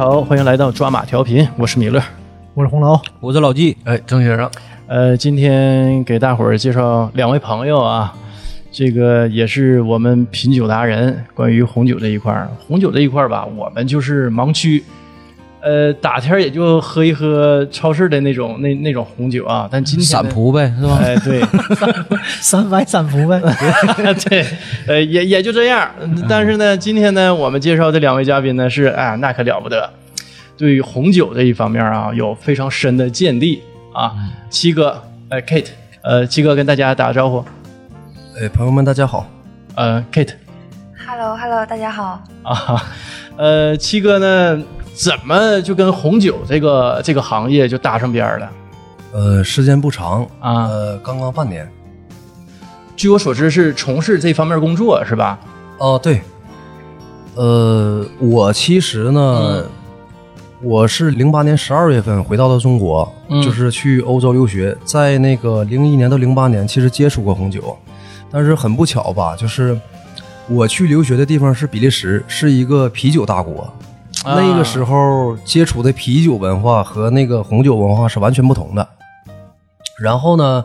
好，欢迎来到抓马调频，我是米勒。我是红楼，我是老纪，哎，郑先生，呃，今天给大伙儿介绍两位朋友啊，这个也是我们品酒达人。关于红酒这一块儿，红酒这一块儿吧，我们就是盲区，呃，打天儿也就喝一喝超市的那种那那种红酒啊。但今天散仆呗，是吧？哎，对，三百散仆呗。对，呃，也也就这样。但是呢，今天呢，我们介绍的两位嘉宾呢，是哎，那可了不得，对于红酒这一方面啊，有非常深的见地啊。七哥，呃，Kate，呃，七哥跟大家打个招呼。哎，朋友们，大家好。呃，Kate Hello Hello，大家好。啊，呃，七哥呢，怎么就跟红酒这个这个行业就搭上边儿了？呃，时间不长啊呃，刚刚半年。据我所知，是从事这方面工作是吧？哦、对。呃，我其实呢，我是零八年十二月份回到了中国，嗯就是去欧洲留学，在那个零一年到零八年，其实接触过红酒，但是很不巧吧，就是我去留学的地方是比利时，是一个啤酒大国。啊那个时候接触的啤酒文化和那个红酒文化是完全不同的。然后呢，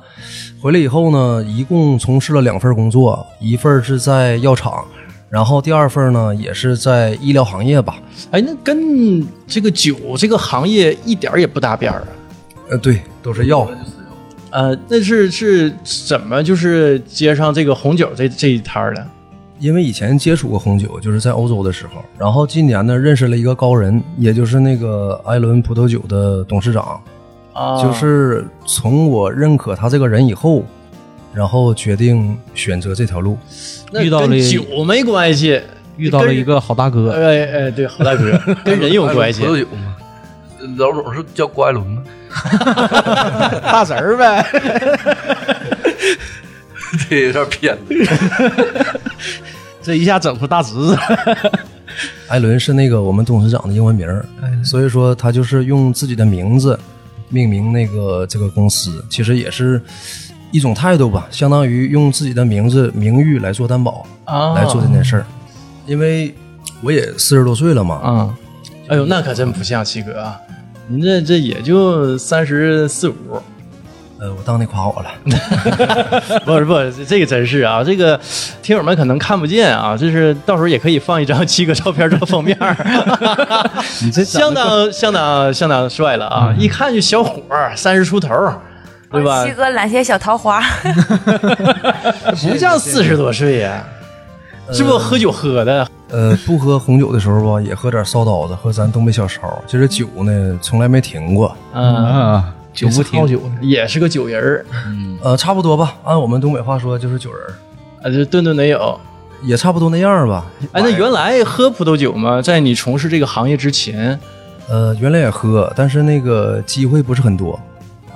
回来以后呢，一共从事了两份工作，一份是在药厂，然后第二份呢也是在医疗行业吧。哎，那跟这个酒这个行业一点儿也不搭边儿啊。呃，对，都是药。呃，那是是怎么就是接上这个红酒这这一摊儿的？因为以前接触过红酒，就是在欧洲的时候，然后今年呢认识了一个高人，也就是那个艾伦葡萄酒的董事长，啊就是从我认可他这个人以后，然后决定选择这条路。那遇到了跟酒没关系，遇到了一个好大哥，哎哎，对，好大哥，跟人有关系葡。萄酒嘛，老总是叫郭艾伦吗？大侄儿呗，这有点偏。这一下整出大侄子。艾伦是那个我们董事长的英文名儿，所以说他就是用自己的名字命名那个这个公司，其实也是一种态度吧，相当于用自己的名字名誉来做担保，啊来做这件事儿。因为我也四十多岁了嘛，啊，哎呦，那可真不像七哥啊，您这这也就三十四五，呃，我当你夸我了，不是不是，这个真是啊，这个听友们可能看不见啊，就是到时候也可以放一张七哥照片做封面，你这相当相当相当帅了啊，一看就小伙儿，三十出头，对吧七？哥揽些小桃花，不像四十多岁呀，是不是喝酒喝的？呃，不喝红酒的时候吧，也喝点烧刀子，喝咱东北小烧。其实酒呢，从来没停过。嗯，啊，酒不停好，酒呢，也是个酒人儿，嗯呃，差不多吧，按我们东北话说就是酒人儿，啊，就顿顿得有。也差不多那样吧。哎，那原来喝葡萄酒吗？在你从事这个行业之前，呃，原来也喝，但是那个机会不是很多，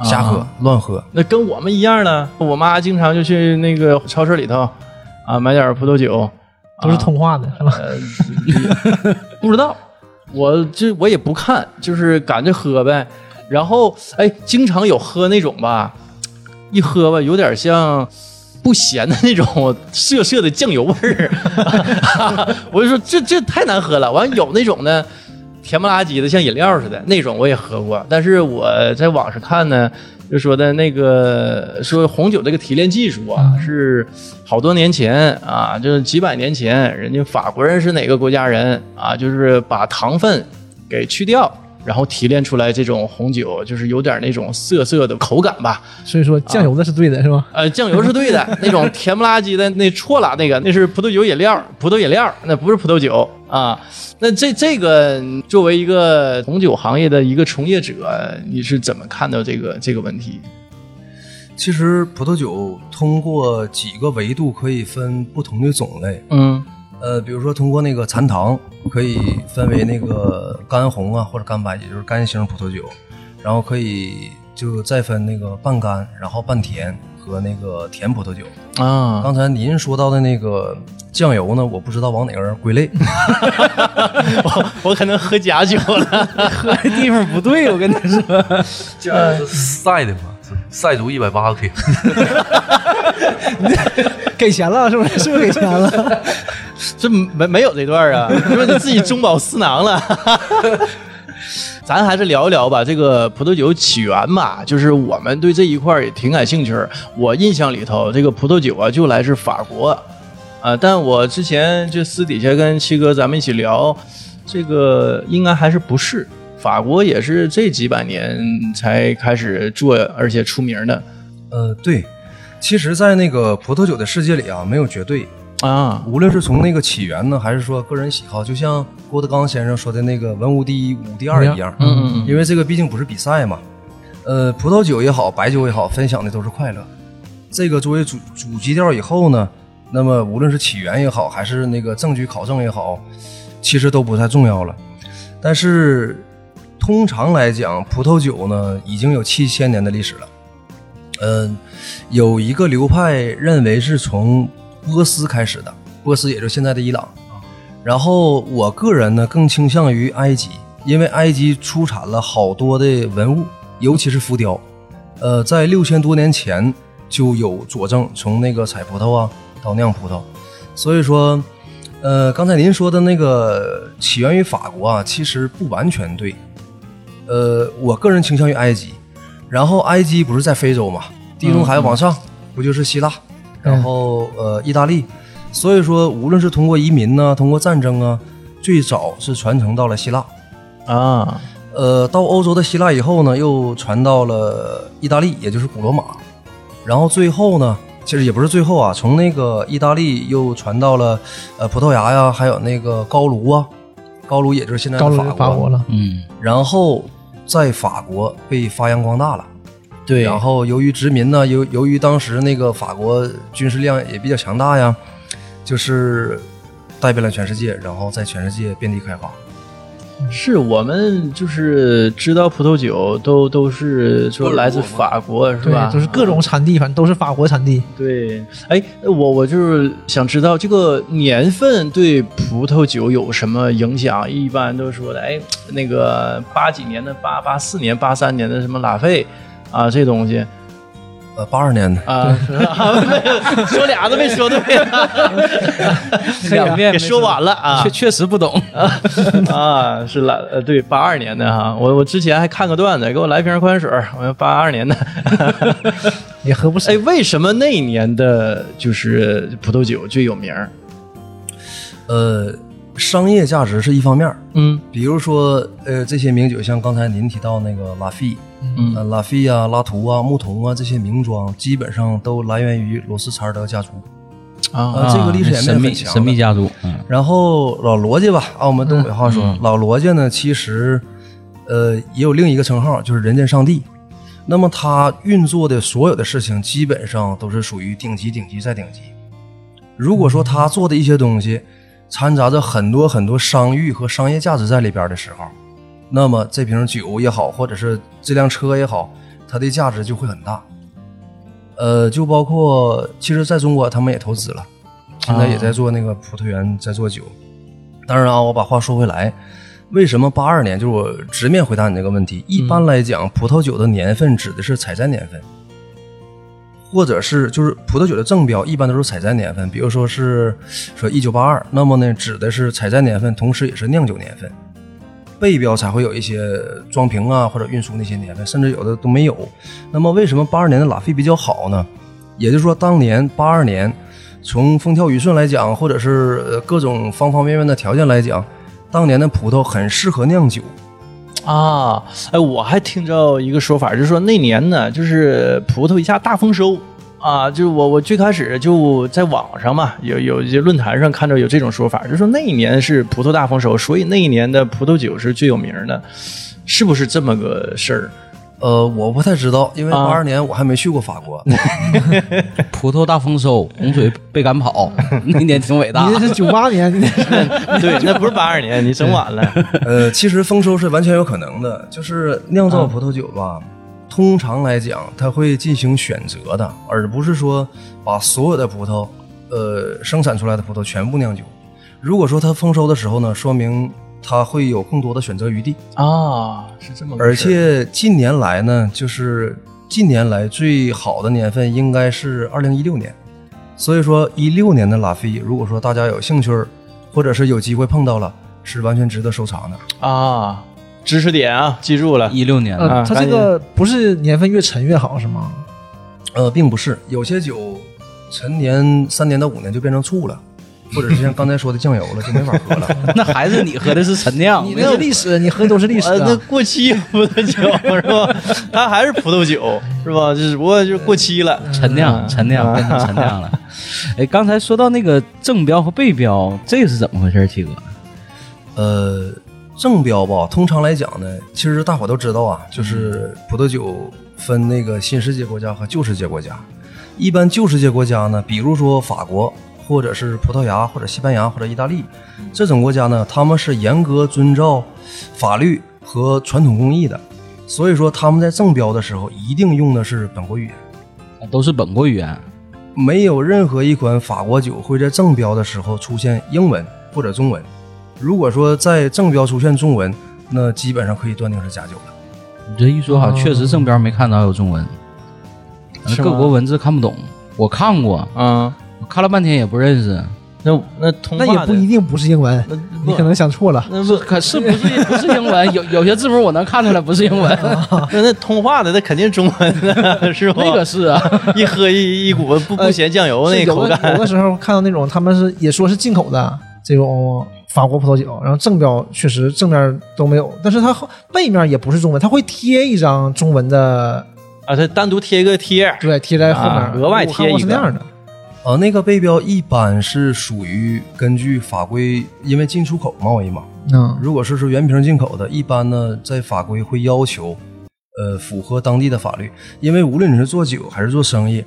瞎喝、乱喝。那跟我们一样呢。我妈经常就去那个超市里头啊买点葡萄酒，都是通化的，是吧？不知道，我这我也不看，就是赶着喝呗。然后哎，经常有喝那种吧，一喝吧有点像。不咸的那种涩涩的酱油味儿，我就说这这太难喝了。完有那种呢，甜不拉几的像饮料似的那种我也喝过，但是我在网上看呢，就说的那个说红酒这个提炼技术啊，是好多年前啊，就是几百年前，人家法国人是哪个国家人啊，就是把糖分给去掉。然后提炼出来这种红酒，就是有点那种涩涩的口感吧，所以说酱油的是对的，是吧？呃，酱油是对的，那种甜不拉几的那错了，那个那是葡萄酒饮料，葡萄饮料，那不是葡萄酒啊。那这这个作为一个红酒行业的一个从业者，你是怎么看到这个这个问题？其实葡萄酒通过几个维度可以分不同的种类，嗯呃，比如说通过那个残糖可以分为那个干红啊或者干白，也就是干型葡萄酒，然后可以就再分那个半干，然后半甜和那个甜葡萄酒。啊，刚才您说到的那个酱油呢，我不知道往哪个归类。我我可能喝假酒了。喝的地方不对，我跟你说，这样是晒的嘛，是晒足一百八十天。给钱了是不是？是不是给钱了？这没没有这段啊？你 说你自己中饱私囊了？咱还是聊一聊吧，这个葡萄酒起源吧，就是我们对这一块也挺感兴趣。我印象里头，这个葡萄酒啊，就来自法国，啊，但我之前就私底下跟七哥咱们一起聊，这个应该还是不是法国，也是这几百年才开始做，而且出名的呃，对，其实，在那个葡萄酒的世界里啊，没有绝对，啊。无论是从那个起源呢，还是说个人喜好，就像郭德纲先生说的那个“文无第一，武第二”一样。嗯嗯因为这个毕竟不是比赛嘛。呃，葡萄酒也好，白酒也好，分享的都是快乐。这个作为主主基调以后呢，那么无论是起源也好，还是那个证据考证也好，其实都不太重要了。但是通常来讲，葡萄酒呢已经有七千年的历史了。嗯、有一个流派认为是从波斯开始的，波斯也就是现在的伊朗。然后我个人呢更倾向于埃及，因为埃及出产了好多的文物，尤其是浮雕。呃，在六千多年前就有佐证，从那个采葡萄啊到酿葡萄，所以说，呃，刚才您说的那个起源于法国啊，其实不完全对。呃，我个人倾向于埃及，然后埃及不是在非洲嘛，地中海往上、不就是希腊，然后呃意大利，所以说无论是通过移民呢，通过战争啊，最早是传承到了希腊。啊，呃，到欧洲的希腊以后呢，又传到了意大利，也就是古罗马，然后最后呢，其实也不是最后啊，从那个意大利又传到了呃葡萄牙呀，还有那个高卢啊，高卢也就是现在的法国，法国了，嗯，然后在法国被发扬光大了。对，然后由于殖民呢，由由于当时那个法国军事量也比较强大呀，就是带遍了全世界，然后在全世界遍地开花。是我们就是知道葡萄酒都都是说来自法国是对吧？，就是各种产地，反正都是法国产地。对，哎，我我就是想知道这个年份对葡萄酒有什么影响？一般都说的，哎，那个八几年的八八四年、八三年的什么拉菲啊，这东西呃，八二年的，啊，说俩都没说对，两遍给说完了啊确确实不懂。啊，是来呃对八二年的哈，我我之前还看个段子，给我来瓶矿泉水儿，我说八二年的。也喝不上哎，。为什么那一年的就是葡萄酒最有名？呃，商业价值是一方面，嗯比如说呃这些名酒，像刚才您提到那个拉菲，嗯呃拉菲啊、拉图啊、牧童啊这些名庄，基本上都来源于罗斯柴尔德家族。啊呃，这个历史演变很强的神秘家族，嗯，然后老罗家吧，按我们东北话说，老罗家呢，其实呃也有另一个称号，就是人间上帝。那么他运作的所有的事情，基本上都是属于顶级、顶级再顶级。如果说他做的一些东西掺杂着很多很多商誉和商业价值在里边的时候，那么这瓶酒也好，或者是这辆车也好，它的价值就会很大。呃，就包括其实在中国他们也投资了，现在也在做那个葡萄园，在做酒。当然啊，我把话说回来，为什么八二年？就是我直面回答你这个问题。一般来讲，葡萄酒的年份指的是采摘年份，或者是就是葡萄酒的正标，一般都是采摘年份。比如说是说一九八二，那么呢指的是采摘年份，同时也是酿酒年份。背标才会有一些装瓶啊或者运输那些年份，甚至有的都没有。那么为什么八二年的拉菲比较好呢？也就是说，当年八二年，从风调雨顺来讲，或者是各种方方面面的条件来讲，当年的葡萄很适合酿酒。啊，哎，我还听着一个说法，就是说那年呢，就是葡萄一下大丰收啊，就是我我最开始就在网上嘛，有有一些论坛上看到有这种说法，就说那一年是葡萄大丰收，所以那一年的葡萄酒是最有名的，是不是这么个事儿？呃，我不太知道，因为啊八二年我还没去过法国。葡萄大丰收，洪水被赶跑，那年挺伟大你。这是九八年，对，那不是八二年，你整晚了。呃，其实丰收是完全有可能的，就是酿造葡萄酒吧，通常来讲它会进行选择的，而不是说把所有的葡萄，呃，生产出来的葡萄全部酿酒。如果说它丰收的时候呢，说明它会有更多的选择余地。啊，是这么个而且近年来呢，就是近年来最好的年份应该是二零一六年，所以说一六年的拉菲，如果说大家有兴趣儿，或者是有机会碰到了，是完全值得收藏的。啊，知识点啊，记住了。一六年的，它这个不是年份越陈越好是吗？呃，并不是，有些酒陈年三年到五年就变成醋了，或者是像刚才说的酱油了，就没法喝了。那还是你喝的是陈酿，你那是历史，你喝的都是历史 呃，那啊。过期葡萄酒是吧？它还是葡萄酒是吧？只不过就是过期了。陈酿，陈酿变成陈酿了。哎，刚才说到那个正标和背标，这是怎么回事，七哥？呃，正标吧，通常来讲呢，其实大伙都知道啊，就是葡萄酒分那个新世界国家和旧世界国家。一般旧世界国家呢，比如说法国，或者是葡萄牙，或者西班牙，或者意大利这种国家呢，他们是严格遵照法律和传统工艺的，所以说他们在正标的时候一定用的是本国语言。啊都是本国语言。没有任何一款法国酒会在正标的时候出现英文或者中文。如果说在正标出现中文，那基本上可以断定是假酒了。你这一说，哈确实正标没看到有中文，各国文字看不懂。我看过，啊，我看了半天也不认识。那那通那话也不一定不是英文，你可能想错了。那不可是不是不是英文？有有些字母我能看出来不是英文，那那通话的那肯定中文的 是吧？那个是啊。一喝一一股不不咸酱油那是有的口感有的时候看到那种他们是也说是进口的这种法国葡萄酒，然后正标确实正面都没有，但是它背面也不是中文，它会贴一张中文的，啊，它单独贴一个贴，对，贴在后面，啊额外贴一个是那样的。呃，那个背标一般是属于根据法规，因为进出口贸易嘛。嗯，如果是说原瓶进口的，一般呢在法规会要求，呃，符合当地的法律。因为无论你是做酒还是做生意，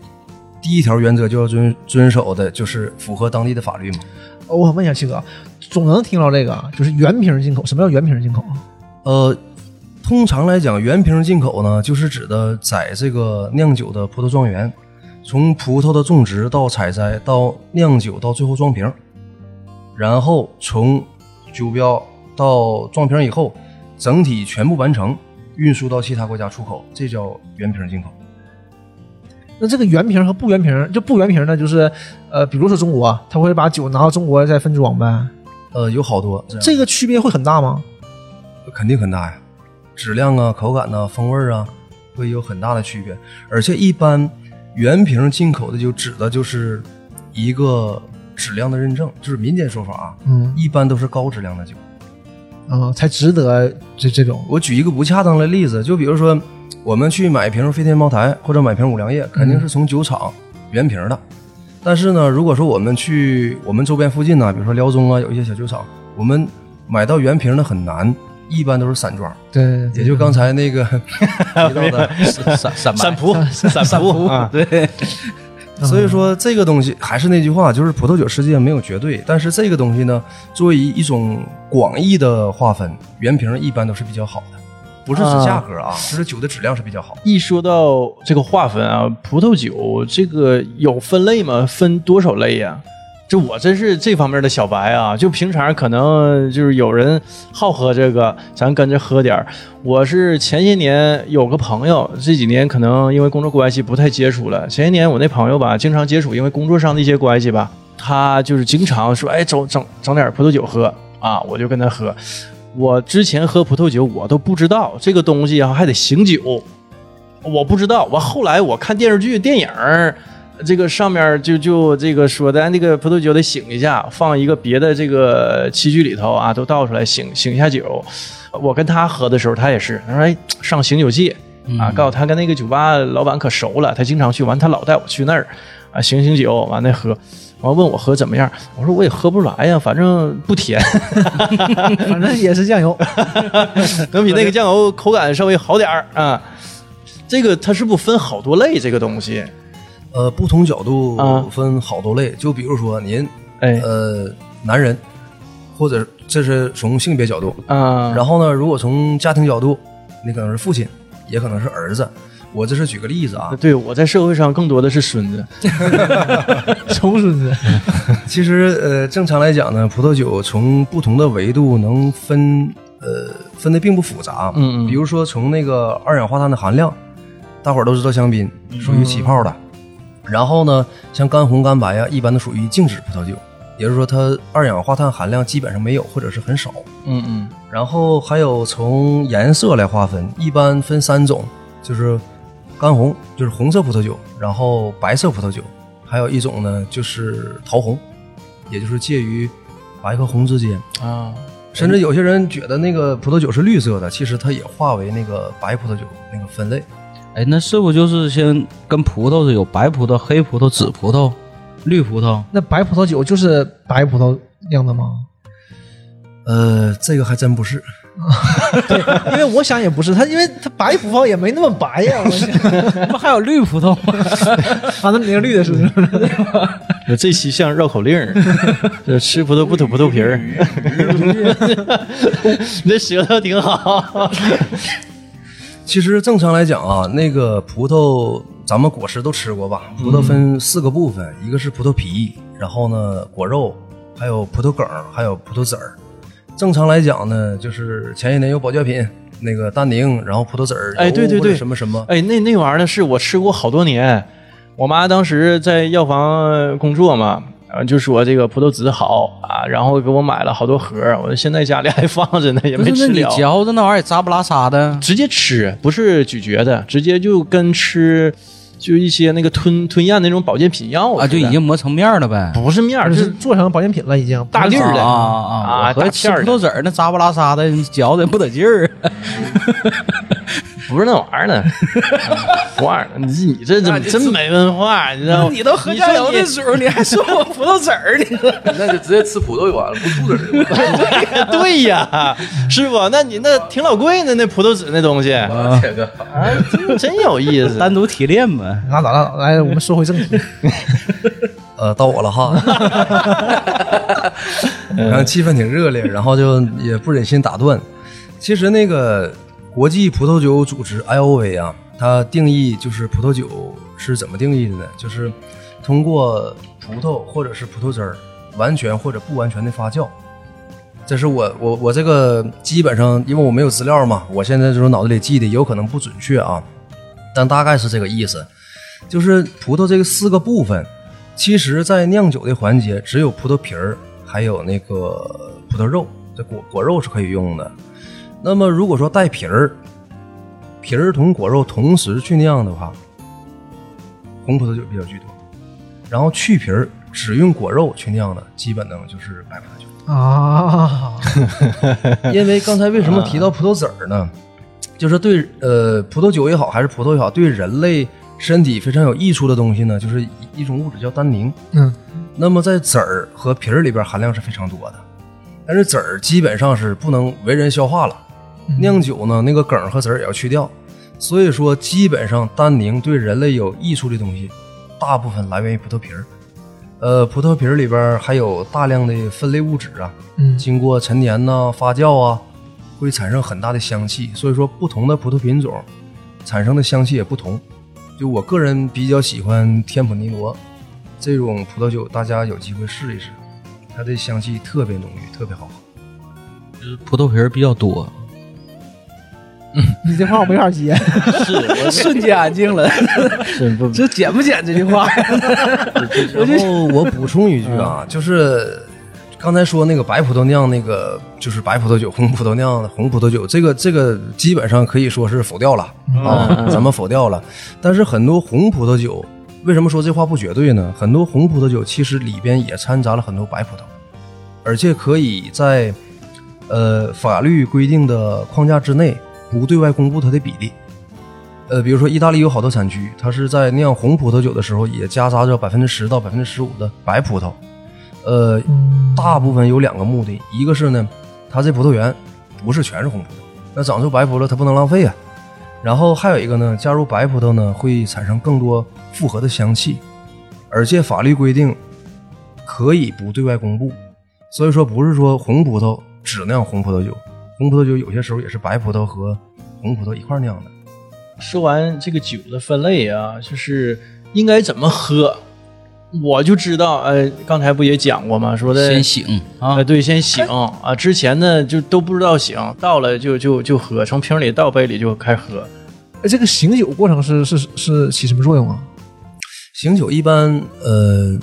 第一条原则就要遵遵守的就是符合当地的法律嘛。哦我想问一下七哥，总能听到这个，就是原瓶进口。什么叫原瓶进口？呃，通常来讲，原瓶进口呢，就是指的在这个酿酒的葡萄庄园，从葡萄的种植到采摘到酿酒到最后装瓶，然后从酒标到装瓶以后，整体全部完成，运输到其他国家出口，这叫原瓶进口。那这个原瓶和不原瓶，就不原瓶呢，就是呃，比如说中国，他会把酒拿到中国再分装呗，呃，有好多这样这个区别会很大吗？肯定很大呀，质量啊、口感呐、风味啊，会有很大的区别。而且一般原瓶进口的就指的就是一个质量的认证，就是民间说法啊，嗯一般都是高质量的酒。啊、才值得这这种。我举一个不恰当的例子，就比如说我们去买瓶飞天茅台或者买瓶五粮液，肯定是从酒厂原瓶的。但是呢，如果说我们去我们周边附近呢，比如说辽中啊，有一些小酒厂，我们买到原瓶的很难，一般都是散装。对，也就刚才那个 提到的，散散散葡散葡啊，对，所以说这个东西还是那句话，就是葡萄酒世界没有绝对，但是这个东西呢，作为一种广义的划分，原瓶一般都是比较好的，不是指价格啊，就是酒的质量是比较好。一说到这个划分啊，葡萄酒这个有分类吗？分多少类呀、这我真是这方面的小白啊！就平常可能就是有人好喝这个，咱跟着喝点儿。我是前些年有个朋友，这几年可能因为工作关系不太接触了。前些年我那朋友吧，经常接触，因为工作上的一些关系吧，他就是经常说，哎，整整整点葡萄酒喝啊，我就跟他喝。我之前喝葡萄酒，我都不知道这个东西啊，还得醒酒。我不知道，我后来我看电视剧、电影儿，这个上面就就这个说咱，那个葡萄酒得醒一下，放一个别的这个器具里头啊，都倒出来醒醒一下酒。我跟他喝的时候，他也是，他说哎上醒酒器啊，告诉他跟那个酒吧老板可熟了，他经常去，完他老带我去那儿啊醒醒酒，完了喝。完问我喝怎么样，我说我也喝不出来呀，反正不甜，反正也是酱油。能比那个酱油口感稍微好点儿啊。这个它是不是分好多类？这个东西，呃，不同角度啊分好多类，就比如说您，哎呃，男人，或者这是从性别角度，啊，然后呢，如果从家庭角度，你可能是父亲，也可能是儿子。我这是举个例子啊，对我在社会上更多的是孙子，重孙子，其实呃，正常来讲呢，葡萄酒从不同的维度能分呃分的并不复杂。嗯嗯比如说从那个二氧化碳的含量，大伙儿都知道香槟属于起泡的。然后呢，像干红、干白呀、一般都属于静止葡萄酒。也就是说它二氧化碳含量基本上没有或者是很少。嗯嗯然后还有从颜色来划分，一般分三种，就是干红，就是红色葡萄酒，然后白色葡萄酒，还有一种呢就是桃红，也就是介于白和红之间。啊，甚至有些人觉得那个葡萄酒是绿色的，其实它也划为那个白葡萄酒那个分类。哎，那是不就是先跟葡萄是有白葡萄、黑葡萄、紫葡萄、绿葡萄？那白葡萄酒就是白葡萄酿的吗？呃，这个还真不是，对，因为我想也不是，它因为它白葡萄也没那么白呀。我想 不还有绿葡萄吗？啊，那你那个绿的是不是？我这期像绕口令儿，这 吃葡萄不吐葡萄皮儿。你这舌头挺好。其实正常来讲啊，那个葡萄咱们果实都吃过吧？葡萄分四个部分，一个是葡萄皮，然后呢果肉，还有葡萄梗儿，还有葡萄籽儿。正常来讲呢，就是前些年有保健品，那个丹宁，然后葡萄籽儿，哎对对对什么什么，哎，那那玩意儿呢，是我吃过好多年。我妈当时在药房工作嘛，啊，就说这个葡萄籽好啊，然后给我买了好多盒，我现在家里还放着呢，也不是，那你没吃了。嚼着那玩意儿也扎不拉撒的。直接吃，不是咀嚼的，直接就跟吃就一些那个吞吞咽那种保健品药啊，就已经磨成面了呗。不是面儿，就就是是做成保健品了，已经大粒儿的啊啊吃大片儿的葡萄籽儿那扎不拉撒的，嚼的不得劲儿。不是那玩意儿呢，不玩意儿呢。你你这怎么真没文化？你知道吗？你都喝酱油的时候，你还说我葡萄籽儿呢？那就直接吃葡萄就完了，不吐籽儿。对呀，师傅，那你那挺老贵呢，那葡萄籽那东西，真真有意思。单独提炼呗。拉倒拉倒，来，我们说回正题。呃，到我了哈。我看气氛挺热烈，然后就也不忍心打断。其实那个国际葡萄酒组织 IOV 啊，它定义就是葡萄酒是怎么定义的呢？就是通过葡萄或者是葡萄汁儿完全或者不完全的发酵。这是我我我这个基本上，因为我没有资料嘛，我现在就是脑子里记的，有可能不准确啊，但大概是这个意思。就是葡萄这个四个部分，其实在酿酒的环节，只有葡萄皮儿，还有那个葡萄肉，这果果肉是可以用的。那么如果说带皮儿，皮儿同果肉同时去酿的话，红葡萄酒比较居多。然后去皮儿只用果肉去酿的，基本呢就是白葡萄酒。啊，因为刚才为什么提到葡萄籽儿呢？就是对呃葡萄酒也好，还是葡萄也好，对人类身体非常有益处的东西呢，就是一一种物质叫单宁。嗯，那么在籽儿和皮儿里边含量是非常多的，但是籽儿基本上是不能为人消化了。酿酒呢，那个梗儿和籽儿也要去掉，所以说基本上单宁对人类有益处的东西，大部分来源于葡萄皮儿。呃，葡萄皮儿里边还有大量的分类物质啊，嗯经过陈年呐、发酵啊，会产生很大的香气。所以说，不同的葡萄品种产生的香气也不同。就我个人比较喜欢天普尼罗这种葡萄酒，大家有机会试一试，它的香气特别浓郁，特别好喝。就是葡萄皮儿比较多，你这话我没法接。是，我 瞬间安静了。是不这剪不剪这句话？然后我补充一句啊，就是刚才说那个白葡萄酿那个就是白葡萄酒，红葡萄酿的红葡萄酒，这个这个基本上可以说是否掉了啊，咱们否掉了。但是很多红葡萄酒，为什么说这话不绝对呢？很多红葡萄酒其实里边也掺杂了很多白葡萄，而且可以在呃法律规定的框架之内不对外公布它的比例。呃，比如说意大利有好多产区，它是在酿红葡萄酒的时候也夹杂着百分之十到百分之十五的白葡萄。呃，大部分有两个目的，一个是呢，它这葡萄园不是全是红葡萄，那长出白葡萄它不能浪费啊。然后还有一个呢，加入白葡萄呢会产生更多复合的香气，而且法律规定可以不对外公布，所以说不是说红葡萄只酿红葡萄酒，红葡萄酒有些时候也是白葡萄和红葡萄一块酿的。说完这个酒的分类啊，就是应该怎么喝，我就知道。呃，刚才不也讲过吗？说的先醒啊呃，，对，先醒啊。之前呢就都不知道醒，到了就就就喝，从瓶里倒杯里就开喝。哎这个醒酒过程是是是起什么作用啊？醒酒一般呃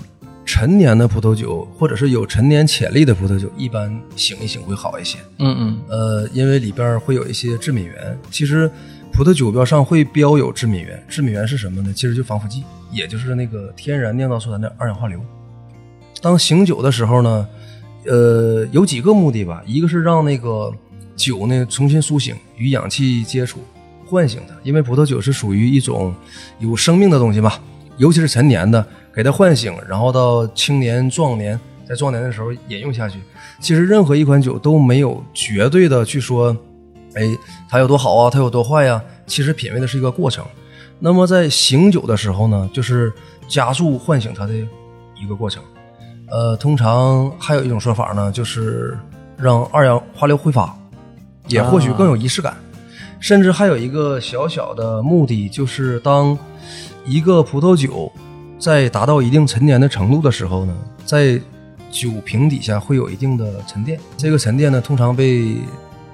陈年的葡萄酒，或者是有陈年潜力的葡萄酒，一般醒一醒会好一些。嗯嗯呃，因为里边会有一些致敏源。其实葡萄酒标上会标有致敏源，致敏源是什么呢？其实就防腐剂，也就是那个天然酿造出来的二氧化硫。当醒酒的时候呢，呃，有几个目的吧，一个是让那个酒呢重新苏醒，与氧气接触，唤醒它，因为葡萄酒是属于一种有生命的东西嘛，尤其是陈年的，给它唤醒，然后到青年、壮年，在壮年的时候饮用下去。其实任何一款酒都没有绝对的去说，哎，它有多好啊，它有多坏呀、其实品味的是一个过程。那么在醒酒的时候呢，就是加速唤醒它的一个过程。呃，通常还有一种说法呢，就是让二氧化硫挥发，也或许更有仪式感。甚至还有一个小小的目的，就是当一个葡萄酒在达到一定陈年的程度的时候呢，在酒瓶底下会有一定的沉淀。这个沉淀呢，通常被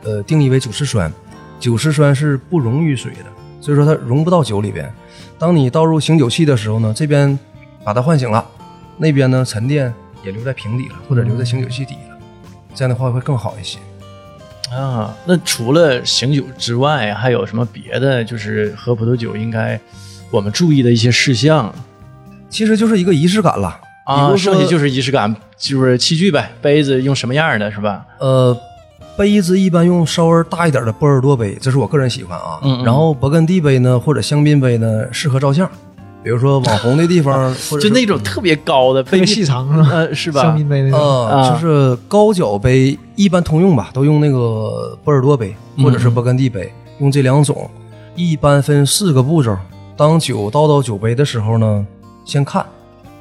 呃定义为酒石酸。酒石酸是不溶于水的，所以说它溶不到酒里边。当你倒入醒酒器的时候呢，这边把它唤醒了，那边呢沉淀也留在瓶底了，或者留在醒酒器底了，这样的话会更好一些。啊，那除了醒酒之外，还有什么别的？就是喝葡萄酒应该我们注意的一些事项其实就是一个仪式感了啊，剩下就是仪式感，就是器具呗，杯子用什么样的是吧？呃，杯子一般用稍微大一点的波尔多杯，这是我个人喜欢啊。嗯嗯然后勃艮第杯呢，或者香槟杯呢，适合照相，比如说网红的地方，或者就那种特别高的杯特别细长是吧？呃，是吧？香槟杯那种。呃，啊就是高脚杯一般通用吧，都用那个波尔多杯或者是勃艮第杯，用这两种。一般分四个步骤。当酒倒到酒杯的时候呢，先看，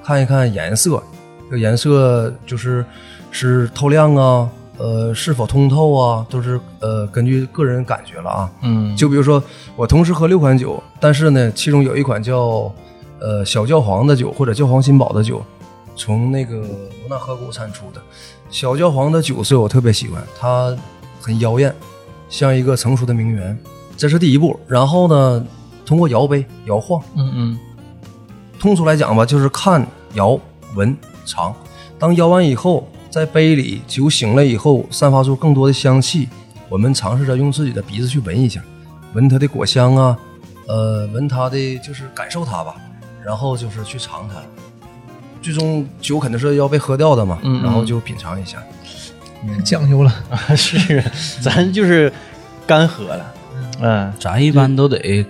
看一看颜色，这个颜色就是是透亮啊，呃，是否通透啊，都是呃根据个人感觉了啊。嗯，就比如说，我同时喝六款酒，但是呢，其中有一款叫呃小教皇的酒或者教皇新堡的酒，从那个罗纳河谷产出的。小教皇的酒色我特别喜欢，它很妖艳，像一个成熟的名媛。这是第一步，然后呢，通过摇杯摇晃，嗯嗯通俗来讲吧，就是看、摇、闻、尝。当摇完以后，在杯里酒醒了以后，散发出更多的香气。我们尝试着用自己的鼻子去闻一下，闻它的果香啊，呃，闻它的就是感受它吧，然后就是去尝它。最终酒肯定是要被喝掉的嘛，嗯嗯然后就品尝一下。讲究了，啊，是，咱就是干喝了，嗯咱一般都得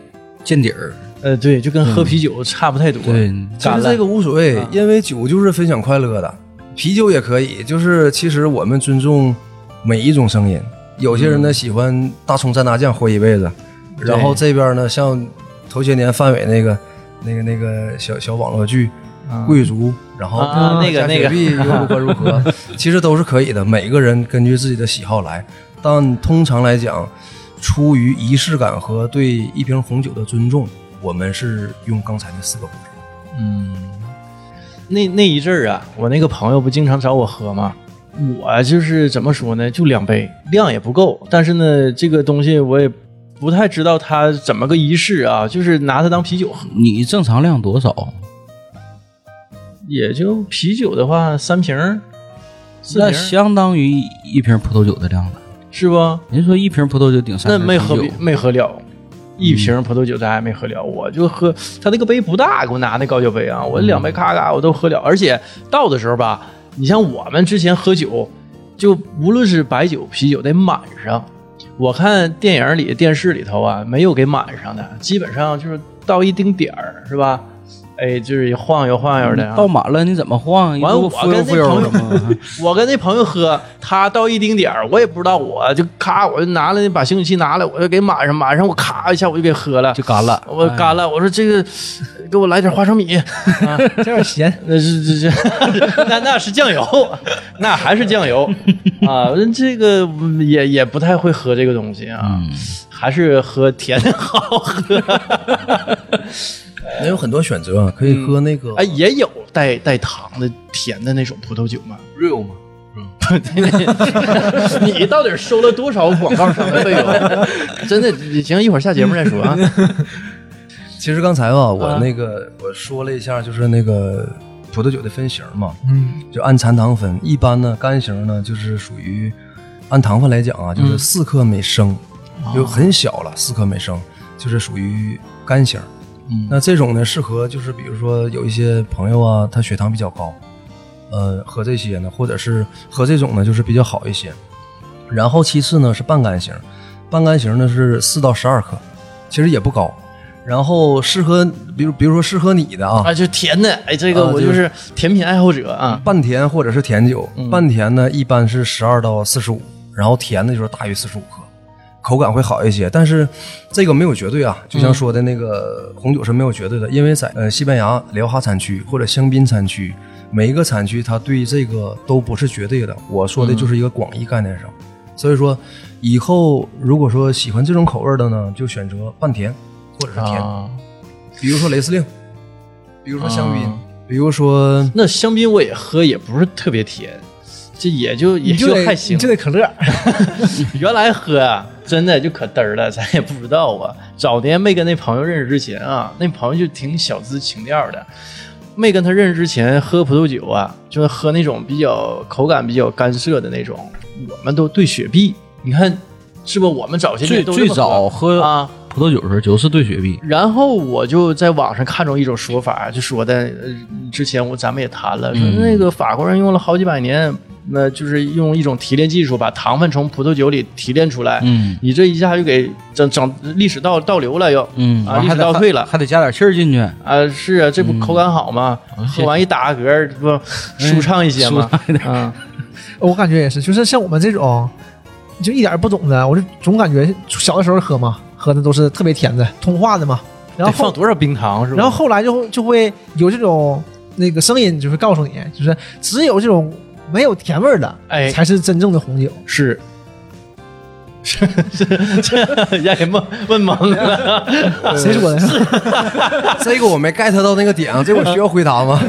见底儿。呃，对，就跟喝啤酒差不太多，对，其实这个无所谓，啊因为酒就是分享快乐的，啤酒也可以。就是其实我们尊重每一种声音，有些人呢喜欢大葱蘸大酱活一辈子，然后这边呢像头些年范伟那个那个那个小小网络剧。贵族，然后啊那个加那个雪碧又如何如何，其实都是可以的。每个人根据自己的喜好来，但通常来讲，出于仪式感和对一瓶红酒的尊重，我们是用刚才那四个步骤。嗯，那那一阵儿啊，我那个朋友不经常找我喝吗？我就是怎么说呢，就两杯，量也不够。但是呢，这个东西我也不太知道它怎么个仪式啊，就是拿它当啤酒喝，你正常量多少？也就啤酒的话三瓶儿，四那瓶儿相当于一瓶葡萄酒的量了。是不？您说一瓶葡萄酒顶三那没喝酒，没喝了，一瓶葡萄酒咱还没喝了，我就喝他那个杯不大，给我拿那高脚杯啊，我两杯咔咔我都喝了，而且倒的时候吧，你像我们之前喝酒，就无论是白酒、啤酒得满上，我看电影里、电视里头啊，没有给满上的，基本上就是到一丁点儿是吧？哎，就是晃悠晃悠的、啊，倒满了你怎么晃？完，我跟那朋友？，我跟那朋友喝，他到一丁点儿，我也不知道，我就咔，我就拿了那把醒酒器拿来，我就给满上，满上我咔一下我就给喝了，就干了。我干了，我说这个给我来点花生米，啊，这点咸，那是这这 那那是酱油，那还是酱油 啊，这个嗯也也不太会喝这个东西啊，嗯，还是喝甜的好喝，那有很多选择啊，可以喝那个，哎，也有带带糖的甜的那种葡萄酒吗？real 嘛，你到底收了多少广告商的费用？真的，行，一会儿下节目再说啊。其实刚才吧，我啊那个我说了一下，就是那个葡萄酒的分型嘛，嗯就按残糖分。一般呢，干型呢就是属于按糖分来讲啊，就是四克每升，就很小了，四克每升就是属于干型。嗯那这种呢，适合就是比如说有一些朋友啊，他血糖比较高，呃，喝这些呢，或者是喝这种呢，就是比较好一些。然后其次呢是半干型，半干型呢是四到十二克，其实也不高。然后适合，比如比如说适合你的啊，啊，就甜的，哎，这个我就是甜品爱好者啊。半甜或者是甜酒，嗯半甜呢一般是十二到四十五，然后甜的就是大于四十五克，口感会好一些。但是这个没有绝对啊，就像说的那个红酒是没有绝对的，因为在呃西班牙辽哈产区或者香槟产区，每一个产区它对这个都不是绝对的。我说的就是一个广义概念上，所以说以后如果说喜欢这种口味的呢，就选择半甜或者是甜，啊，比如说雷司令，比如说香槟，啊。比如说那香槟我也喝，也不是特别甜，这也就也就还行。就得可乐，原来喝啊，真的就可嘚儿了，咱也不知道啊。早年没跟那朋友认识之前啊，那朋友就挺小资情调的。没跟他认识之前，喝葡萄酒啊，就是喝那种比较口感比较干涩的那种，我们都兑雪碧。你看，是不？我们早些最年都最早喝啊。葡萄酒的时候就是兑雪碧，然后我就在网上看中一种说法，就说的，呃之前我咱们也谈了，说嗯那个法国人用了好几百年，那就是用一种提炼技术把糖分从葡萄酒里提炼出来，嗯你这一下就给整整历史倒倒流了又，嗯，啊历完还得史倒退了还得加点气儿进去，啊，是啊，这不口感好吗？喝完一打个嗝，不舒畅一些吗？啊，我感觉也是，就是像我们这种就一点儿不懂的，我就总感觉小的时候喝嘛，喝的都是特别甜的，通化的嘛。然后放多少冰糖是吧？然后后来就就会有这种那个声音，就是告诉你，就是只有这种没有甜味儿的，哎才是真正的红酒。是。是是，这让人问问懵了。谁说的？这个我没 get 到那个点啊，这我需要回答吗？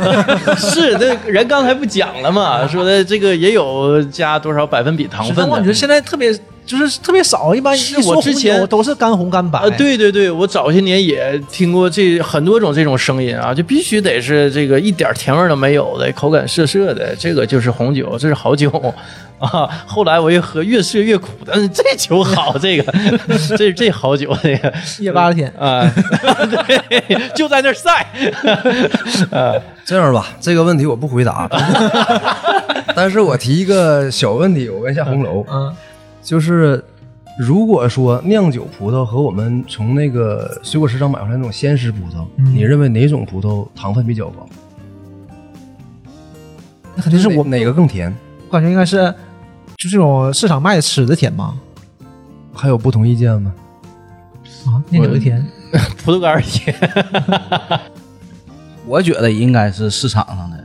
是，那人刚才不讲了吗，说的这个也有加多少百分比糖分的。我觉得现在特别就是特别少，一般一是说红我之前酒都是干红干白。啊，对对对，我早些年也听过这很多种这种声音啊，就必须得是这个一点甜味都没有的，口感涩涩的，这个就是红酒，这是好酒。啊。后来我一喝，越涩越苦但是这酒好，这个 这这好酒，这个。夜八天，啊，对，就在那儿晒。啊，这样吧，这个问题我不回答，但是我提一个小问题，我问一下红楼，嗯，就是如果说酿酒葡萄和我们从那个水果市场买回来那种鲜食葡萄，嗯你认为哪种葡萄糖分比较高？那肯定是我，哪哪个更甜？我感觉应该是就这种市场卖的吃的甜吗？还有不同意见吗？啊，那哪个甜？葡萄干儿甜，我觉得应该是市场上的，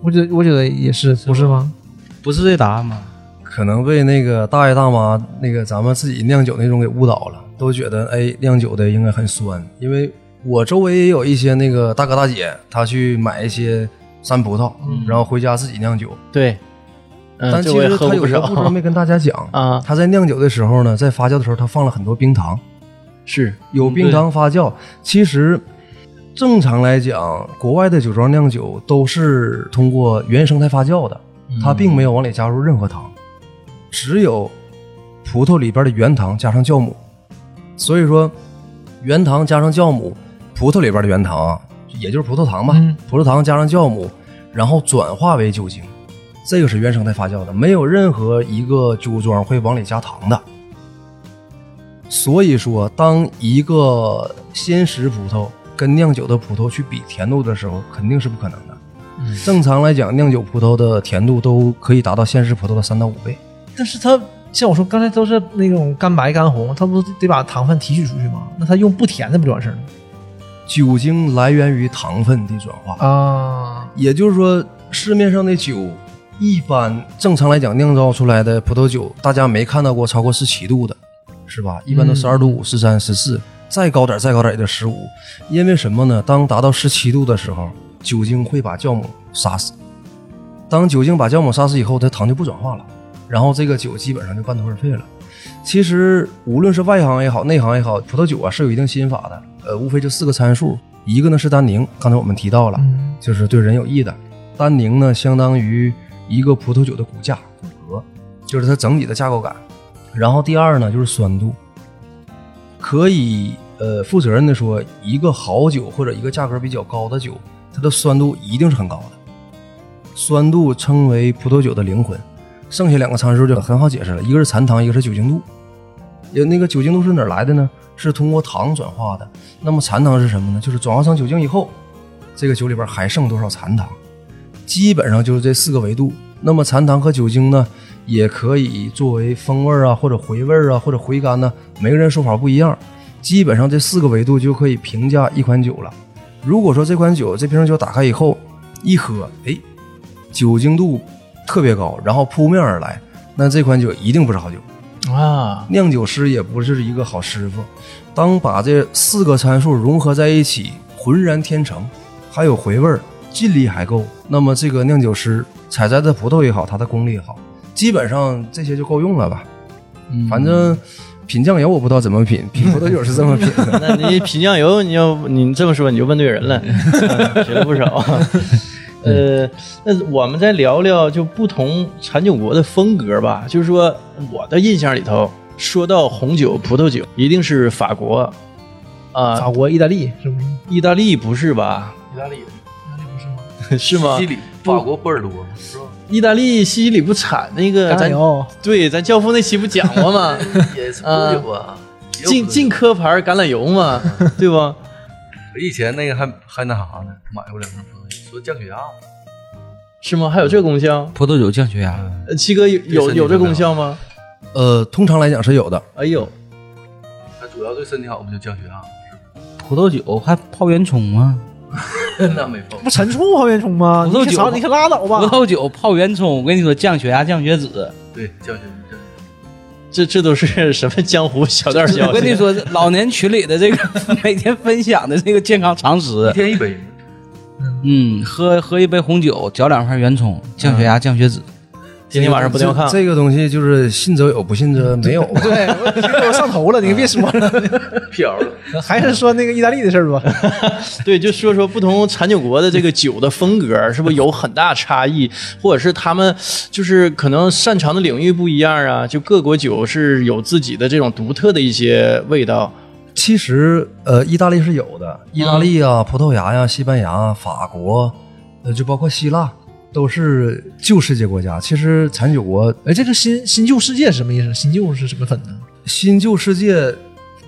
我觉得我觉得也是，不是吗？不是这答案吗？可能被那个大爷大妈那个咱们自己酿酒那种给误导了，都觉得哎酿酒的应该很酸，因为我周围也有一些那个大哥大姐，他去买一些山葡萄，然后回家自己酿酒，对，嗯，但其实他有喝过不少。些步骤没跟大家讲 啊。他在酿酒的时候呢，在发酵的时候他放了很多冰糖，是有冰糖发酵。其实正常来讲，国外的酒庄酿酒都是通过原生态发酵的，它并没有往里加入任何糖，只有葡萄里边的原糖加上酵母。所以说，原糖加上酵母，葡萄里边的原糖啊，也就是葡萄糖吧，嗯葡萄糖加上酵母，然后转化为酒精，这个是原生态发酵的，没有任何一个酒庄会往里加糖的。所以说，当一个鲜食葡萄跟酿酒的葡萄去比甜度的时候，肯定是不可能的。正常来讲，酿酒葡萄的甜度都可以达到鲜食葡萄的三到五倍。但是它像我说刚才都是那种干白干红，它不得把糖分提取出去吗？那它用不甜的不就完事儿了？酒精来源于糖分的转化，啊，也就是说，市面上的酒，一般正常来讲酿造出来的葡萄酒，大家没看到过超过十七度的，是吧？一般都十二度五、十三、十四，再高点儿再高点儿也就十五。因为什么呢？当达到十七度的时候，酒精会把酵母杀死。当酒精把酵母杀死以后，它糖就不转化了，然后这个酒基本上就半途而废了。其实无论是外行也好，内行也好，葡萄酒啊是有一定心法的，呃，无非就四个参数：一个呢是单宁，刚才我们提到了，嗯就是对人有益的。单宁呢，相当于一个葡萄酒的骨架骨骼，就是它整体的架构感。然后第二呢，就是酸度，可以呃负责任的说，一个好酒或者一个价格比较高的酒，它的酸度一定是很高的。酸度称为葡萄酒的灵魂，剩下两个参数就很好解释了，一个是残糖，一个是酒精度。有那个酒精度是哪来的呢？是通过糖转化的。那么残糖是什么呢？就是转化成酒精以后，这个酒里边还剩多少残糖？基本上就是这四个维度。那么残糖和酒精呢，也可以作为风味啊，或者回味啊，或者回甘呢，每个人说法不一样。基本上这四个维度就可以评价一款酒了。如果说这款酒这瓶酒打开以后一喝，哎，酒精度特别高，然后扑面而来，那这款酒一定不是好酒。啊，酿酒师也不是一个好师傅。当把这四个参数融合在一起，浑然天成，还有回味儿，劲力还够，那么这个酿酒师采摘的葡萄也好，他的功力也好，基本上这些就够用了吧。反正品酱油我不知道怎么品，品葡萄酒是这么品的。那 你 品酱油，你要你这么说，你就问对人了，嗯 学了不少。呃，那我们再聊聊就不同产酒国的风格吧。就是说，我的印象里头，说到红酒、葡萄酒，一定是法国啊，法国、意大利是不是？意大利不是吧？意大利、意大利不是吗 西？里、法国波尔多是吧？意大利西西里不产那个咱橄榄油，对，咱教父那期不讲过吗？也是葡萄酒啊，进进科牌橄榄油嘛，对吧？我以前那个还还那啥呢，买过两瓶葡萄酒，说降血压。是吗？还有这功效？葡萄酒降血压，呃七哥有有有这功效吗？呃，通常来讲是有的。哎呦，它主要对身体好，不就降血压？葡萄酒还泡圆葱吗？那没泡不陈醋泡圆葱吗？葡萄酒你可尝你可拉倒吧葡！萄酒泡圆葱，我跟你说降血压、降血脂。对降血降血这这都是什么江湖小道消息？我跟你说，老年群里的这个 每天分享的这个健康常识，一识，天一杯。嗯，喝喝一杯红酒，嚼两片圆葱，降血压、降血脂。今天晚上不掉炕。这个东西就是信则有，不信则没有吧。对，我听我上头了，你别说了，飘了，还是说那个意大利的事儿吧。对，就说说不同产酒国的这个酒的风格，是不是有很大差异，或者是他们就是可能擅长的领域不一样啊？就各国酒是有自己的这种独特的一些味道。其实，呃，意大利是有的，意大利啊、葡萄牙呀、西班牙、法国，呃，就包括希腊，都是旧世界国家。其实产酒国哎，这个新新旧世界是什么意思？新旧是什么分呢？新旧世界，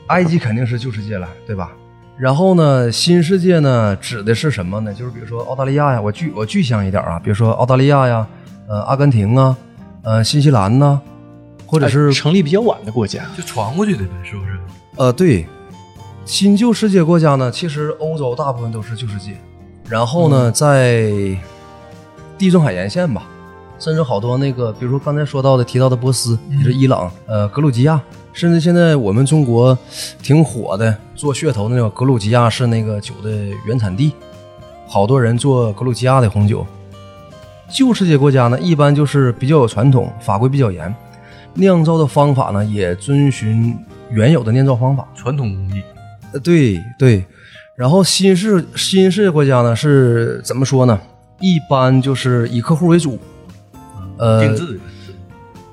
埃及肯定是旧世界了，对吧？然后呢，新世界呢指的是什么呢？就是比如说澳大利亚呀，我具我具象一点啊，比如说澳大利亚呀，呃，阿根廷啊，呃，新西兰呐、或者是哎成立比较晚的国家。就传过去的呗，是不是？呃，对，新旧世界国家呢，其实欧洲大部分都是旧世界，然后呢，在地中海沿线吧，甚至好多那个，比如说刚才说到的提到的波斯，也是伊朗，呃，格鲁吉亚，甚至现在我们中国挺火的做噱头的那个格鲁吉亚是那个酒的原产地，好多人做格鲁吉亚的红酒。旧世界国家呢，一般就是比较有传统，法规比较严，酿造的方法呢也遵循原有的酿造方法。传统工艺，呃，对对。然后新式新世界国家呢是怎么说呢？一般就是以客户为主，呃，定制。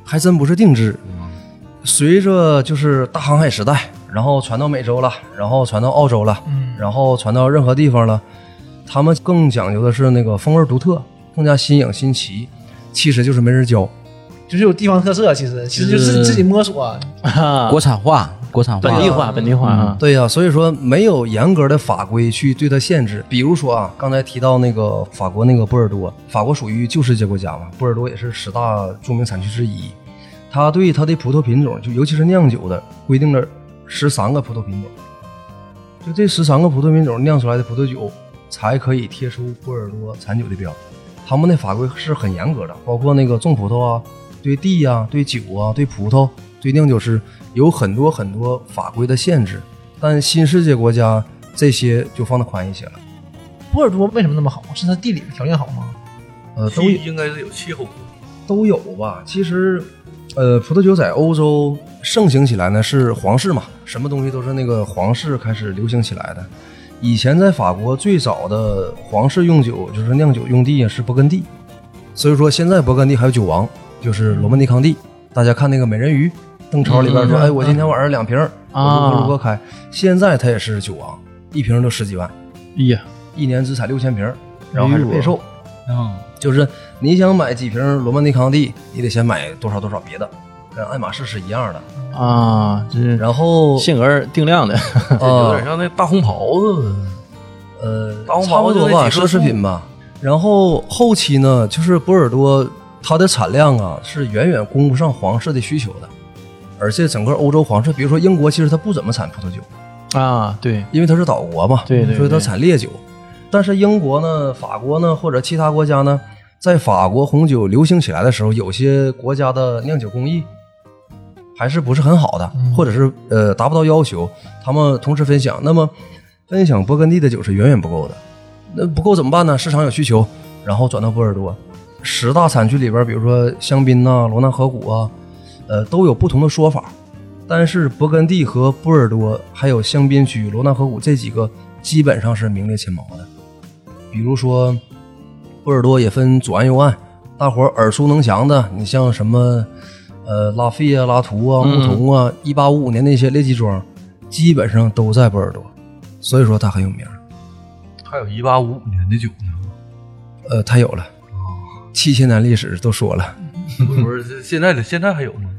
还真不是定制。随着就是大航海时代，然后传到美洲了，然后传到澳洲了，嗯，然后传到任何地方了，他们更讲究的是那个风味独特，更加新颖新奇，其实就是没人教。就是有地方特色，其实其实就是自己摸索。啊国产化，国产化，本地化，本地化啊。对呀、所以说没有严格的法规去对它限制。比如说啊，刚才提到那个法国那个波尔多，法国属于旧世界国家嘛，波尔多也是十大著名产区之一。它对它的葡萄品种，就尤其是酿酒的，规定了十三个葡萄品种。就这十三个葡萄品种酿出来的葡萄酒，才可以贴出波尔多产酒的标。他们的法规是很严格的，包括那个种葡萄啊，对地呀、对酒啊、对葡萄、对酿酒师有很多很多法规的限制。但新世界国家这些就放得宽一些了。波尔多为什么那么好？是它地理条件好吗？呃，都应该是有气候。都有吧。其实，呃，葡萄酒在欧洲盛行起来呢，是皇室嘛，什么东西都是那个皇室开始流行起来的。以前在法国最早的皇室用酒就是酿酒用地啊是勃艮第，所以说现在勃艮第还有酒王，就是罗曼尼康帝。大家看那个美人鱼，邓超里边说，哎，我今天晚上两瓶儿，我啊如何如何开。现在他也是酒王，一瓶都十几万，哎呀，一年只产六千瓶，然后还是配售。嗯，就是你想买几瓶罗曼尼康帝，你得先买多少多少别的，跟爱马仕是一样的。啊，这是然后限额定量的，这 有点呃像那大红袍子。呃大红差不多吧，奢侈品吧。然后后期呢，就是波尔多它的产量啊是远远供不上皇室的需求的，而且整个欧洲皇室，比如说英国，其实它不怎么产葡萄酒，啊，对，因为它是岛国嘛，对对所以它产烈酒。但是英国呢、法国呢或者其他国家呢，在法国红酒流行起来的时候，有些国家的酿酒工艺还是不是很好的，或者是呃达不到要求，他们同时分享，那么分享勃艮第的酒是远远不够的。那不够怎么办呢？市场有需求，然后转到波尔多。十大产区里边，比如说香槟呐、罗纳河谷啊，呃，都有不同的说法。但是勃艮第和波尔多还有香槟区、罗纳河谷这几个基本上是名列前茅的。比如说，波尔多也分左岸、右岸，大伙耳熟能详的，你像什么呃拉菲啊、拉图啊、嗯牧童啊，一八五五年那些列级庄，基本上都在波尔多，所以说它很有名。还有一八五五年的酒呢，呃，它有了，七千年历史都说了。不是这现在的现在还有吗？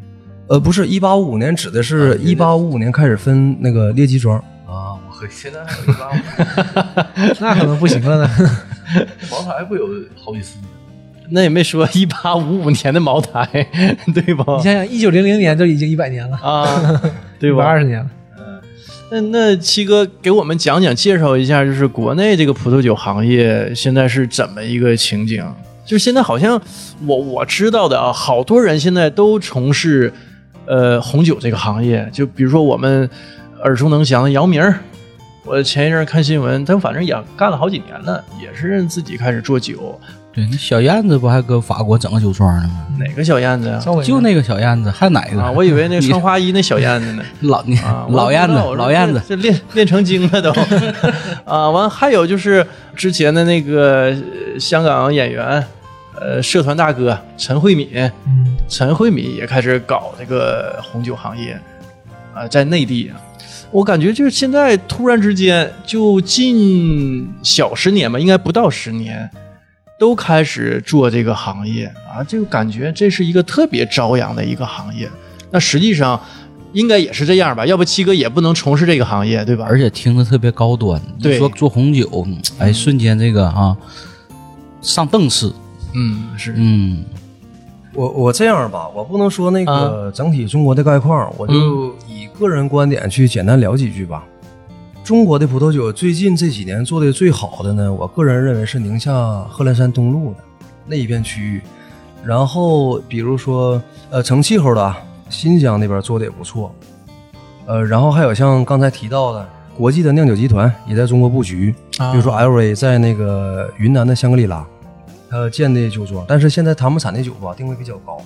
呃，不是，一八五五年指的是一八五五年开始分那个列级庄。啊，我和现在还有一八五，那可能不行了呢。茅台不有好几次吗？那也没说一八五五年的茅台，对吧你？想想，一九零零年就已经一百年了，啊，对一百吧？二十年了。那那七哥给我们讲讲，介绍一下，就是国内这个葡萄酒行业现在是怎么一个情景？就是现在好像我我知道的啊，好多人现在都从事呃红酒这个行业。就比如说我们耳熟能详的姚明，我前一阵儿看新闻，他反正也干了好几年了，也是自己开始做酒。对，那小燕子不还搁法国整个酒庄呢吗？哪个小燕子呀？就那个小燕子，还哪个？啊，我以为那 穿花衣那小燕子呢。老你啊，老燕子老燕子，这这练练成精了都 啊！完还有就是之前的那个呃香港演员，呃，社团大哥陈慧敏，嗯，陈慧敏也开始搞这个红酒行业啊，在内地啊，我感觉就是现在突然之间，就近小十年吧，应该不到十年，都开始做这个行业啊，就感觉这是一个特别朝阳的一个行业。那实际上应该也是这样吧，要不七哥也不能从事这个行业，对吧？而且听着特别高端。对一说做红酒，哎，瞬间这个啊，上档次。嗯，是嗯，我我这样吧，我不能说那啊个整体中国的概况，我就以个人观点去简单聊几句吧。中国的葡萄酒最近这几年做的最好的呢，我个人认为是宁夏贺兰山东路的那一片区域。然后比如说呃成气候的啊新疆那边做的也不错，呃，然后还有像刚才提到的国际的酿酒集团也在中国布局，啊。比如说 LV 在那个云南的香格里拉，他建的酒庄，但是现在他们产的酒吧定位比较高，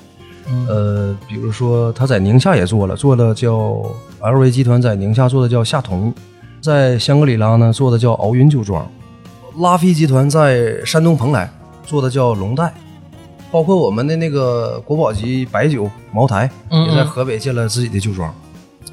呃，比如说他在宁夏也做了，做了叫 LV 集团在宁夏做的叫夏桐，在香格里拉呢做的叫敖云酒庄，拉菲集团在山东蓬莱做的叫龙代，包括我们的那个国宝级白酒茅台嗯。也在河北建了自己的酒庄，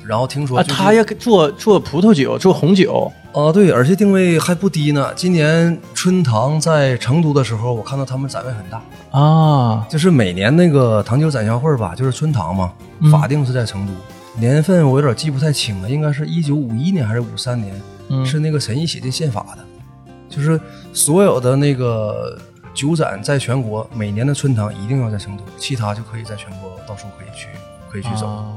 然后听说他也做做葡萄酒，做红酒啊，对，而且定位还不低呢。今年春堂在成都的时候，我看到他们展位很大，啊，就是每年那个糖酒展销会吧，就是春堂嘛，嗯法定是在成都，年份我有点记不太清了，应该是一九五一年还是五三年，嗯是那个陈毅写的宪法的，就是所有的那个酒展在全国每年的春堂一定要在成都，其他就可以在全国到处可以去可以去走。啊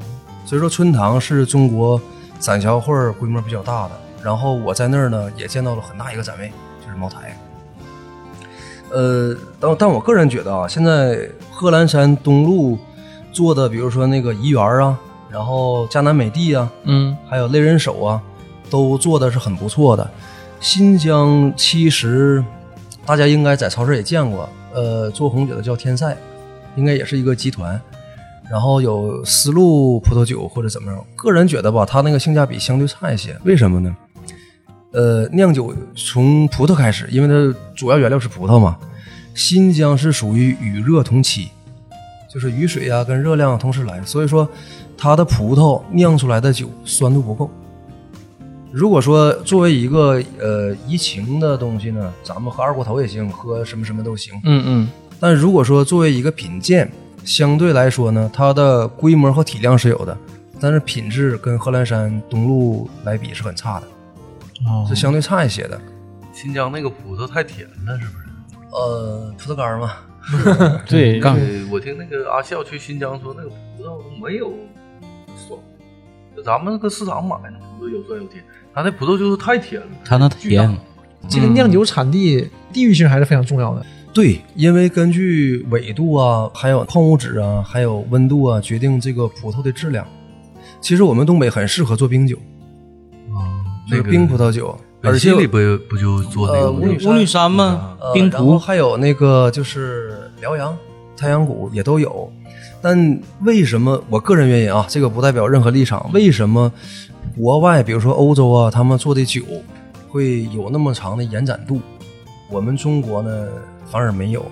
所以说春堂是中国展销会儿规模比较大的。然后我在那儿呢也见到了很大一个展位，就是茅台。呃，但但我个人觉得啊，现在贺兰山东路做的，比如说那个怡园啊，然后迦南美地啊，嗯还有类人手啊，都做的是很不错的。新疆其实大家应该在超市也见过，呃，做红酒的叫天赛，应该也是一个集团。然后有丝路葡萄酒或者怎么样，个人觉得吧，它那个性价比相对差一些。为什么呢？呃，酿酒从葡萄开始，因为它主要原料是葡萄嘛。新疆是属于雨热同期，就是雨水啊跟热量同时来，所以说它的葡萄酿出来的酒酸度不够。如果说作为一个呃怡情的东西呢，咱们喝二锅头也行，喝什么什么都行。嗯嗯，但如果说作为一个品鉴，相对来说呢，它的规模和体量是有的，但是品质跟贺兰山东路来比是很差的，哦是相对差一些的。新疆那个葡萄太甜了，是不是？呃，葡萄干儿嘛，对，杠对，我听那个阿笑去新疆说，那个葡萄没有酸，就咱们搁市场买的葡萄有酸有甜，他那葡萄就是太甜了，它那甜，这个酿酒产地地域性还是非常重要的。对，因为根据纬度啊，还有矿物质啊，还有温度啊，决定这个葡萄的质量。其实我们东北很适合做冰酒，这那个冰葡萄酒，而且本溪里不不就做那个五女五女山吗？呃，冰然后还有那个就是辽阳、太阳谷也都有。但为什么我个人原因啊，这个不代表任何立场。为什么国外，比如说欧洲啊，他们做的酒会有那么长的延展度，我们中国呢反而没有？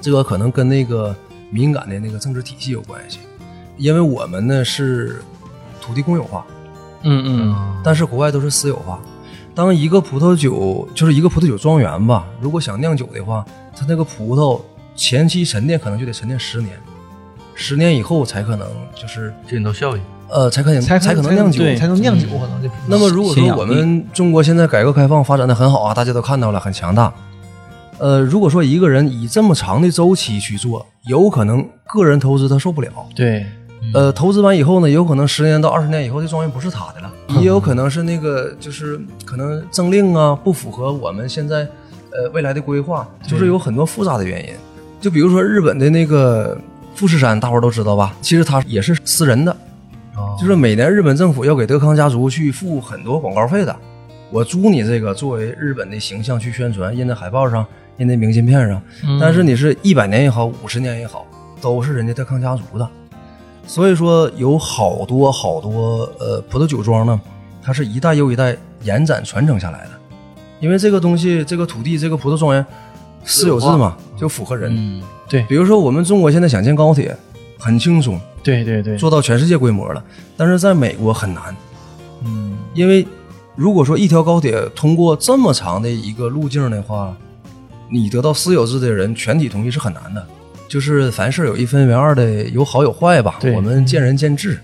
这个可能跟那个敏感的那个政治体系有关系，因为我们呢是土地公有化，嗯嗯但是国外都是私有化。当一个葡萄酒就是一个葡萄酒庄园吧，如果想酿酒的话，它那个葡萄前期沉淀可能就得沉淀十年，十年以后才可能就是见到效益。呃才可能才才可能酿酒。才能酿酒，可能这那么如果说我们中国现在改革开放发展的很好啊，大家都看到了，很强大。呃，如果说一个人以这么长的周期去做，有可能个人投资他受不了。对，呃，投资完以后呢，有可能十年到二十年以后，这庄园不是他的了，也有可能是那个就是可能政令啊不符合我们现在呃未来的规划，就是有很多复杂的原因。就比如说日本的那个富士山，大伙儿都知道吧？其实它也是私人的，就是每年日本政府要给德康家族去付很多广告费的。我租你这个作为日本的形象去宣传，印在海报上，印在明信片上。但是你是一百年也好，五十年也好，都是人家德康家族的。所以说有好多好多呃葡萄酒庄呢，它是一代又一代延展传承下来的。因为这个东西，这个土地，这个葡萄庄园私有制嘛，就符合人。嗯，比如说我们中国现在想建高铁，很轻松，对对对，做到全世界规模了，但是在美国很难。嗯因为如果说一条高铁通过这么长的一个路径的话，你得到私有制的人全体同意是很难的。就是凡事有一分为二的，有好有坏吧。对我们见仁见智。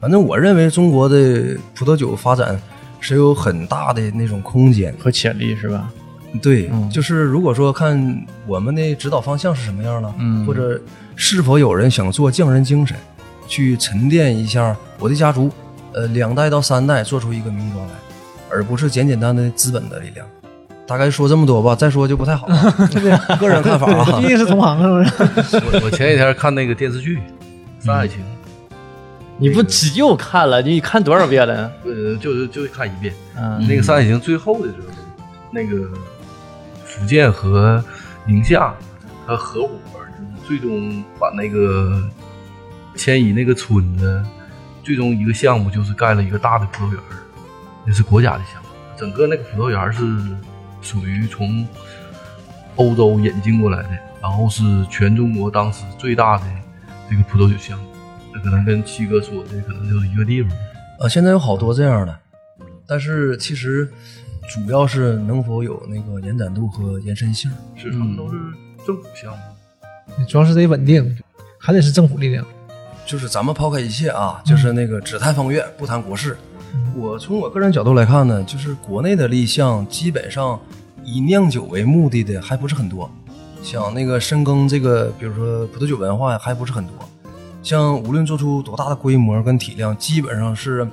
反正我认为中国的葡萄酒发展是有很大的那种空间。和潜力是吧？对，嗯就是如果说看我们的指导方向是什么样了，嗯或者是否有人想做匠人精神，去沉淀一下我的家族，呃，两代到三代做出一个名庄来，而不是简简单单的资本的力量。大概说这么多吧，再说就不太好了。个人看法啊 毕。竟是同行，是不是？我我前几天看那个电视剧《山海情》，你不只又看了，你看多少遍了？呃，就就看一遍。嗯那个《山海情》最后的时候，那个福建和宁夏他合伙，就是最终把那个迁移那个村子，最终一个项目就是盖了一个大的葡萄园，那是国家的项目。整个那个葡萄园是属于从欧洲引进过来的，然后是全中国当时最大的这个葡萄酒项目。那可能跟七哥说的可能就是一个地方。呃，现在有好多这样的，但是其实主要是能否有那个延展度和延伸性。是他们都是政府项目。主要是得稳定，还得是政府力量。就是咱们抛开一切啊，就是那个只谈风月不谈国事。我从我个人角度来看呢，就是国内的立项基本上以酿酒为目的的还不是很多，像那个深耕这个，比如说葡萄酒文化，还不是很多。像无论做出多大的规模跟体量，基本上是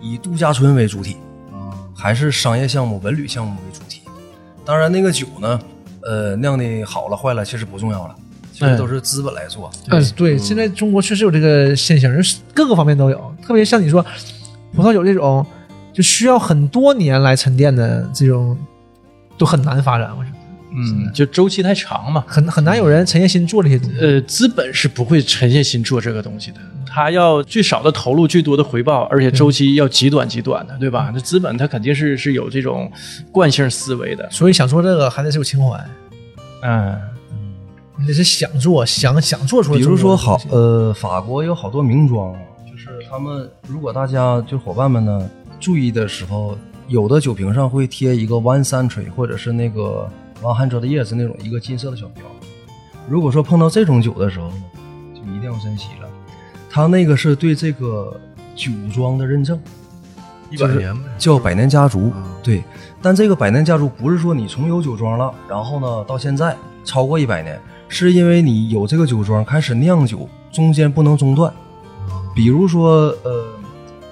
以度假村为主体，还是商业项目、文旅项目为主体。当然，那个酒呢，呃，酿的好了坏了其实不重要了，其实都是资本来做。嗯，对，现在中国确实有这个现象，就是各个方面都有。特别像你说葡萄酒这种，就需要很多年来沉淀的这种，都很难发展。我觉得，嗯，就周期太长嘛。很很难有人沉下心做这些东西。呃，资本是不会沉下心做这个东西的，他要最少的投入，最多的回报，而且周期要极短极短的，对吧？那资本他肯定是是有这种惯性思维的。所以想做这个还得是有情怀，嗯，你得是想做，想想做出来比。如说好，呃，法国有好多名庄他们如果大家就伙伴们呢注意的时候，有的酒瓶上会贴一个 one century 或者是那个 one hundred years 那种一个金色的小标。如果说碰到这种酒的时候呢，就一定要珍惜了。它那个是对这个酒庄的认证，一百年呗，叫百年家族嗯。对，但这个百年家族不是说你从有酒庄了，然后呢到现在超过一百年，是因为你有这个酒庄开始酿酒，中间不能中断。比如说，呃，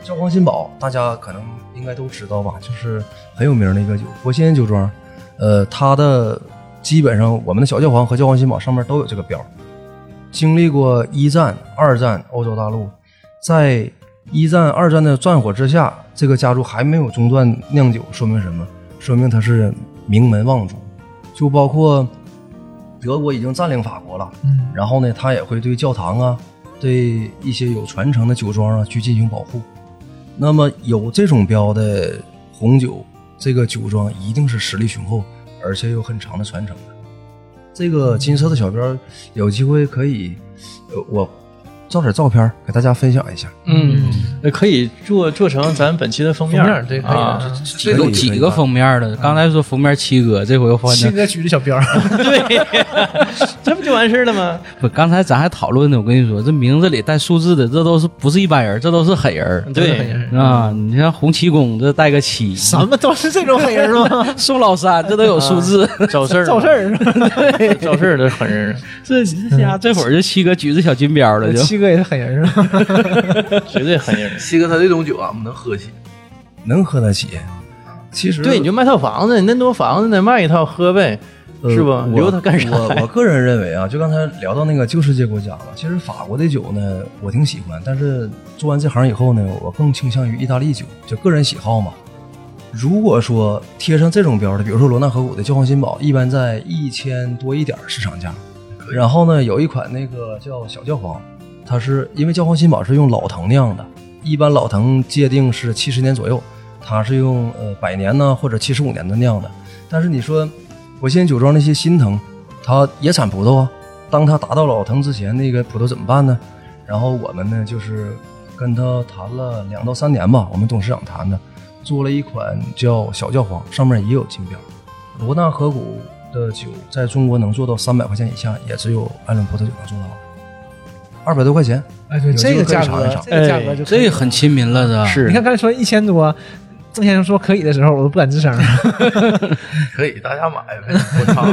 教皇新堡，大家可能应该都知道吧，就是很有名的一个酒，国新酒庄。呃，它的基本上我们的小教皇和教皇新堡上面都有这个标。经历过一战、二战，欧洲大陆，在一战、二战的战火之下，这个家族还没有中断酿酒，说明什么？说明它是名门望族。就包括德国已经占领法国了，嗯，然后呢，他也会对教堂啊，对一些有传承的酒庄啊去进行保护。那么有这种标的红酒，这个酒庄一定是实力雄厚，而且有很长的传承的。这个金色的小标，有机会可以，我照点照片给大家分享一下。嗯，那可以做做成咱本期的封面封面对可以这有几个封面的？刚才说封面七哥，这回又换成七哥举着小标儿，对，这不就完事儿了吗？不？刚才咱还讨论呢，我跟你说，这名字里带数字的，这都是不是一般人，这都是狠人对，啊！你像洪七公这带个七，什么都是这种狠人吗？宋老三这都有数字，找事儿，找事儿，对，找事儿的狠人，这这家这会儿就七哥举着小金标了，就七哥也是狠人是吧。绝对狠人。七哥他这种酒俺们能喝起，能喝得起。其实对，你就卖套房子，你那多房子呢，卖一套喝呗，呃是吧？我留它干啥我我？个人认为啊，就刚才聊到那个旧世界国家了，其实法国的酒呢，我挺喜欢，但是做完这行以后呢，我更倾向于意大利酒，就个人喜好嘛。如果说贴上这种标的，比如说罗纳河谷的教皇新堡，一般在一千多一点市场价。然后呢，有一款那个叫小教皇，它是因为教皇新堡是用老藤酿的，一般老藤界定是七十年左右，它是用呃百年呢或者七十五年的酿的。但是你说我现在酒庄那些新藤，它也产葡萄啊，当它达到老藤之前，那个葡萄怎么办呢？然后我们呢就是跟他谈了两到三年吧，我们董事长谈的，做了一款叫小教皇，上面也有金标。罗纳河谷的酒在中国能做到三百块钱以下，也只有艾伦葡萄酒能做到，二百多块钱。哎，对，这个价格这个价格就可以了这很亲民了，的是你看刚才说一千多，郑先生说可以的时候，我都不敢吱声。可以大家买呗，我尝。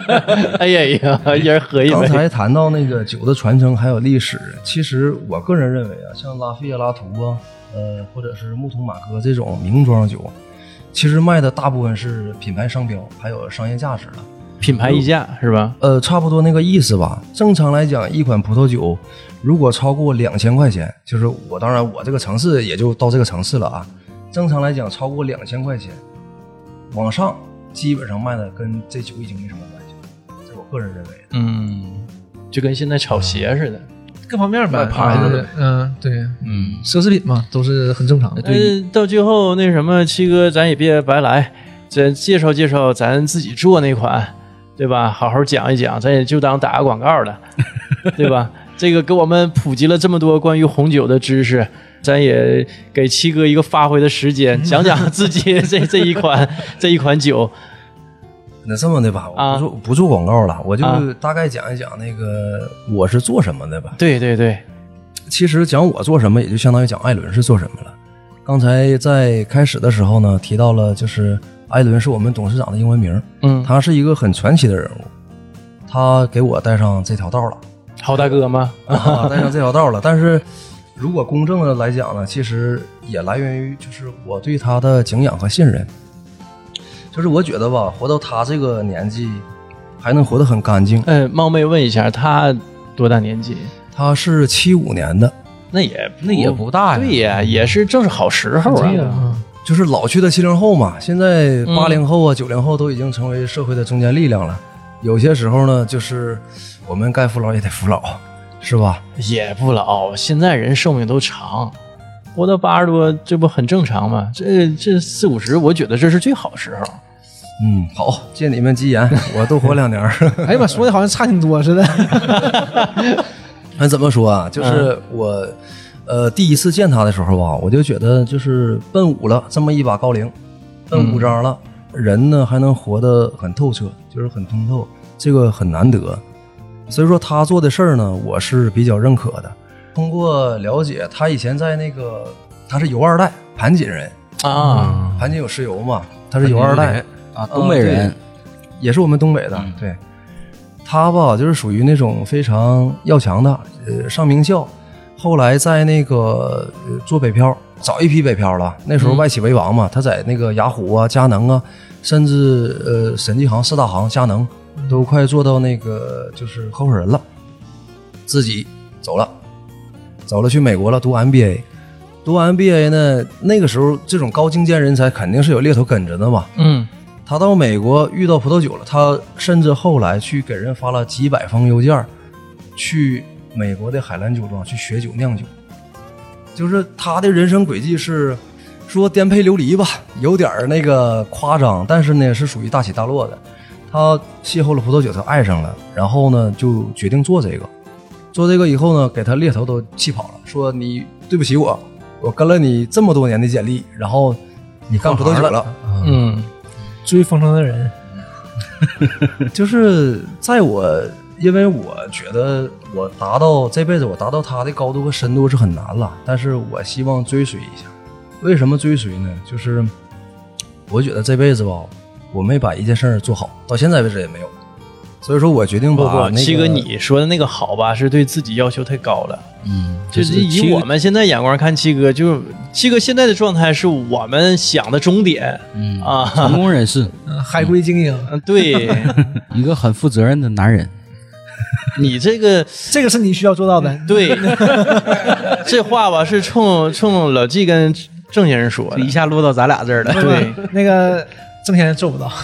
哎呀呀，一人喝一杯。刚才谈到那个酒的传承还有历史，其实我个人认为啊，像拉菲耶拉图啊，呃，或者是木桶马哥这种名庄酒，其实卖的大部分是品牌商标，还有商业价值的。品牌溢价是吧？呃，差不多那个意思吧。正常来讲，一款葡萄酒如果超过两千块钱，就是我当然我这个城市也就到这个城市了啊。正常来讲，超过两千块钱往上，基本上卖的跟这酒已经没什么关系了，这我个人认为。嗯，就跟现在炒鞋似的。各方面吧，卖牌子就是嗯，对，嗯，奢侈品嘛，都是很正常的。对，到最后那什么，七哥，咱也别白来，咱介绍介绍咱自己做那款，对吧？好好讲一讲，咱也就当打个广告了，对吧？这个给我们普及了这么多关于红酒的知识，咱也给七哥一个发挥的时间，讲讲 自己这这一款这一款酒。那这么的吧，啊我不做、不做广告了，我就啊大概讲一讲那个我是做什么的吧。对对对，其实讲我做什么，也就相当于讲艾伦是做什么了。刚才在开始的时候呢，提到了就是艾伦是我们董事长的英文名，嗯，他是一个很传奇的人物，他给我带上这条道了。好大哥吗？啊，带上这条道了。但是如果公正的来讲呢，其实也来源于就是我对他的敬仰和信任。就是我觉得吧，活到他这个年纪，还能活得很干净。嗯，冒昧问一下，他多大年纪？他是七五年的，那也那也不大呀对呀，也是正是好时候啊。就是老去的七零后嘛，现在八零后啊、九零后都已经成为社会的中坚力量了。有些时候呢，就是我们该服老也得服老，是吧？也不老，现在人寿命都长，活到八十多，这不很正常吗？这这四五十，我觉得这是最好时候。嗯，好，借你们吉言，我多活两年儿。哎呀妈，说的好像差挺多似的。那怎么说啊？就是我，呃，第一次见他的时候吧，我就觉得就是奔五了，这么一把高龄，奔五张了，人呢还能活得很透彻，就是很通透，这个很难得。所以说他做的事儿呢，我是比较认可的。通过了解，他以前在那个他是油二代，盘锦人，啊，盘锦有石油嘛，他是油二代，啊，东北人，也是我们东北的。嗯对，他吧就是属于那种非常要强的，呃，上名校，后来在那个、呃、做北漂，早一批北漂了。那时候外企为王嘛，他在那个雅虎啊、佳能啊，甚至呃审计行四大行、佳能都快做到那个就是合伙人了，自己走了，走了去美国了，读 MBA。读 MBA 呢，那个时候这种高精尖人才肯定是有猎头跟着的嘛，嗯他到美国遇到葡萄酒了，他甚至后来去给人发了几百封邮件，去美国的海兰酒庄去学酒酿酒。就是他的人生轨迹是说颠沛流离吧，有点儿那个夸张，但是呢是属于大起大落的。他邂逅了葡萄酒，他爱上了，然后呢就决定做这个。做这个以后呢，给他猎头都气跑了，说你对不起我，我跟了你这么多年的简历，然后你干葡萄酒了。嗯追风筝的人，就是在我，因为我觉得我达到这辈子我达到他的高度和深度是很难了，但是我希望追随一下。为什么追随呢？就是我觉得这辈子吧，我没把一件事儿做好，到现在为止也没有。所以说我决定把那个七哥你说的那个好吧，是对自己要求太高了。嗯，就是以我们现在眼光看，七哥就是七哥现在的状态是我们想的终点嗯啊。成功人士，嗯海归精英，嗯，对 一个很负责任的男人。你这个这个是你需要做到的。对 这话吧，是冲冲老纪跟郑先生说的一。下落到咱俩这儿了。对，那个郑先生做不到。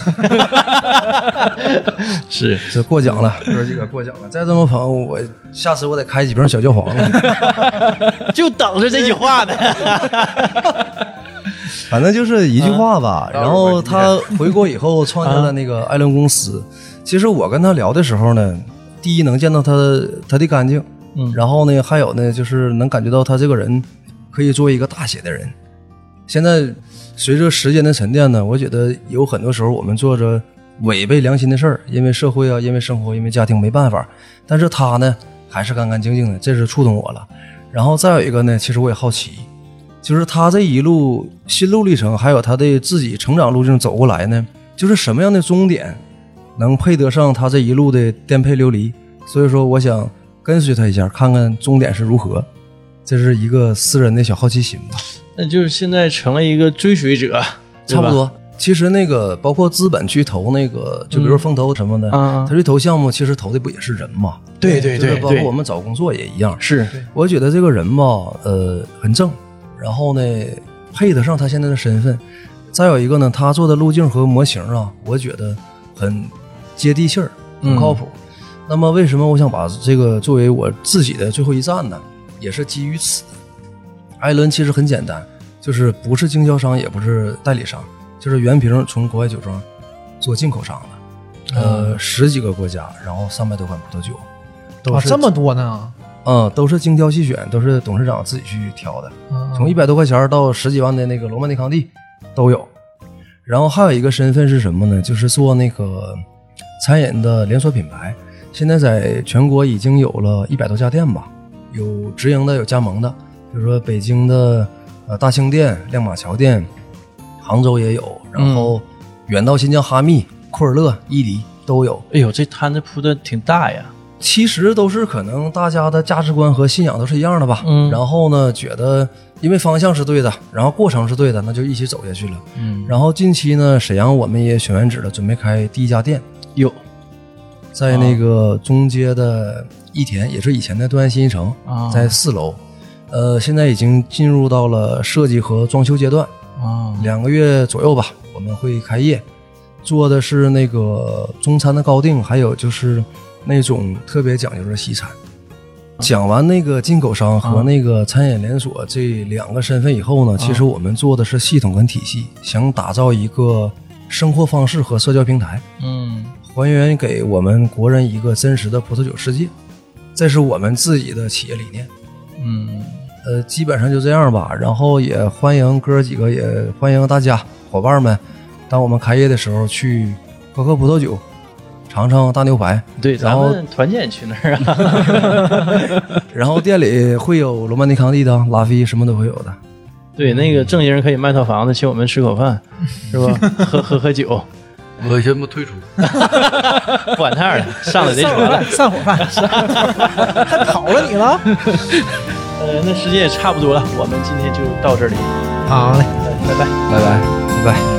是这过奖了，哥几个过奖了。再这么捧我，下次我得开几瓶小教皇了。就等着这句话呢。反正就是一句话吧。然后他回国以后创建了那个艾伦公司。其实我跟他聊的时候呢，第一能见到他他的干净，嗯然后呢，还有呢，就是能感觉到他这个人可以做一个大写的人。现在随着时间的沉淀呢，我觉得有很多时候我们做着违背良心的事儿，因为社会啊，因为生活，因为家庭没办法。但是他呢，还是干干净净的，这是触动我了。然后再有一个呢，其实我也好奇，就是他这一路心路历程，还有他的自己成长路径走过来呢，就是什么样的终点能配得上他这一路的颠沛流离？所以说，我想跟随他一下，看看终点是如何。这是一个私人的小好奇心吧，那就是现在成了一个追随者，差不。多。其实那个包括资本去投那个，就比如风投什么的，啊他去投项目，其实投的不也是人嘛？对对对包括我们找工作也一样。是我觉得这个人吧，呃，很正，然后呢，配得上他现在的身份。再有一个呢，他做的路径和模型啊，我觉得很接地气儿，很靠谱。那么，为什么我想把这个作为我自己的最后一站呢？也是基于此。艾伦其实很简单，就是不是经销商，也不是代理商，就是原瓶从国外酒庄做进口商的，呃，十几个国家，然后三百多款葡萄酒，都啊，这么多呢？嗯，都是精挑细选，都是董事长自己去挑的，啊从一百多块钱到十几万的那个罗曼尼康帝都有。然后还有一个身份是什么呢？就是做那个餐饮的连锁品牌，现在在全国已经有了一百多家店吧，有直营的，有加盟的，比如说北京的呃大兴店、亮马桥店，杭州也有，然后远到新疆哈密、库尔勒、伊犁都有。哎呦，这摊子铺的挺大呀。其实都是可能大家的价值观和信仰都是一样的吧。嗯然后呢，觉得因为方向是对的，然后过程是对的，那就一起走下去了。嗯，然后近期呢，沈阳我们也选完址了，准备开第一家店，有在那个中街的益田，也是以前的东安新一城，啊。在四楼。呃，现在已经进入到了设计和装修阶段，啊，两个月左右吧，我们会开业，做的是那个中餐的高定，还有就是那种特别讲究的西餐。讲完那个进口商和那个餐饮连锁这两个身份以后呢，其实我们做的是系统跟体系，想打造一个生活方式和社交平台，嗯还原给我们国人一个真实的葡萄酒世界，这是我们自己的企业理念。嗯，呃，基本上就这样吧。然后也欢迎哥几个，也欢迎大家伙伴们，当我们开业的时候去喝喝葡萄酒，尝尝大牛排。对，然后们团建去那儿啊。然后店里会有罗曼尼康帝的、拉菲什么都会有的。对，那个正经人可以卖套房子，请我们吃口饭，是吧？喝喝喝酒，我先不退出。不管摊儿了，上来得散伙饭，。散伙饭，还跑了你了？呃，那时间也差不多了，我们今天就到这里，好嘞。拜拜。拜拜，拜拜。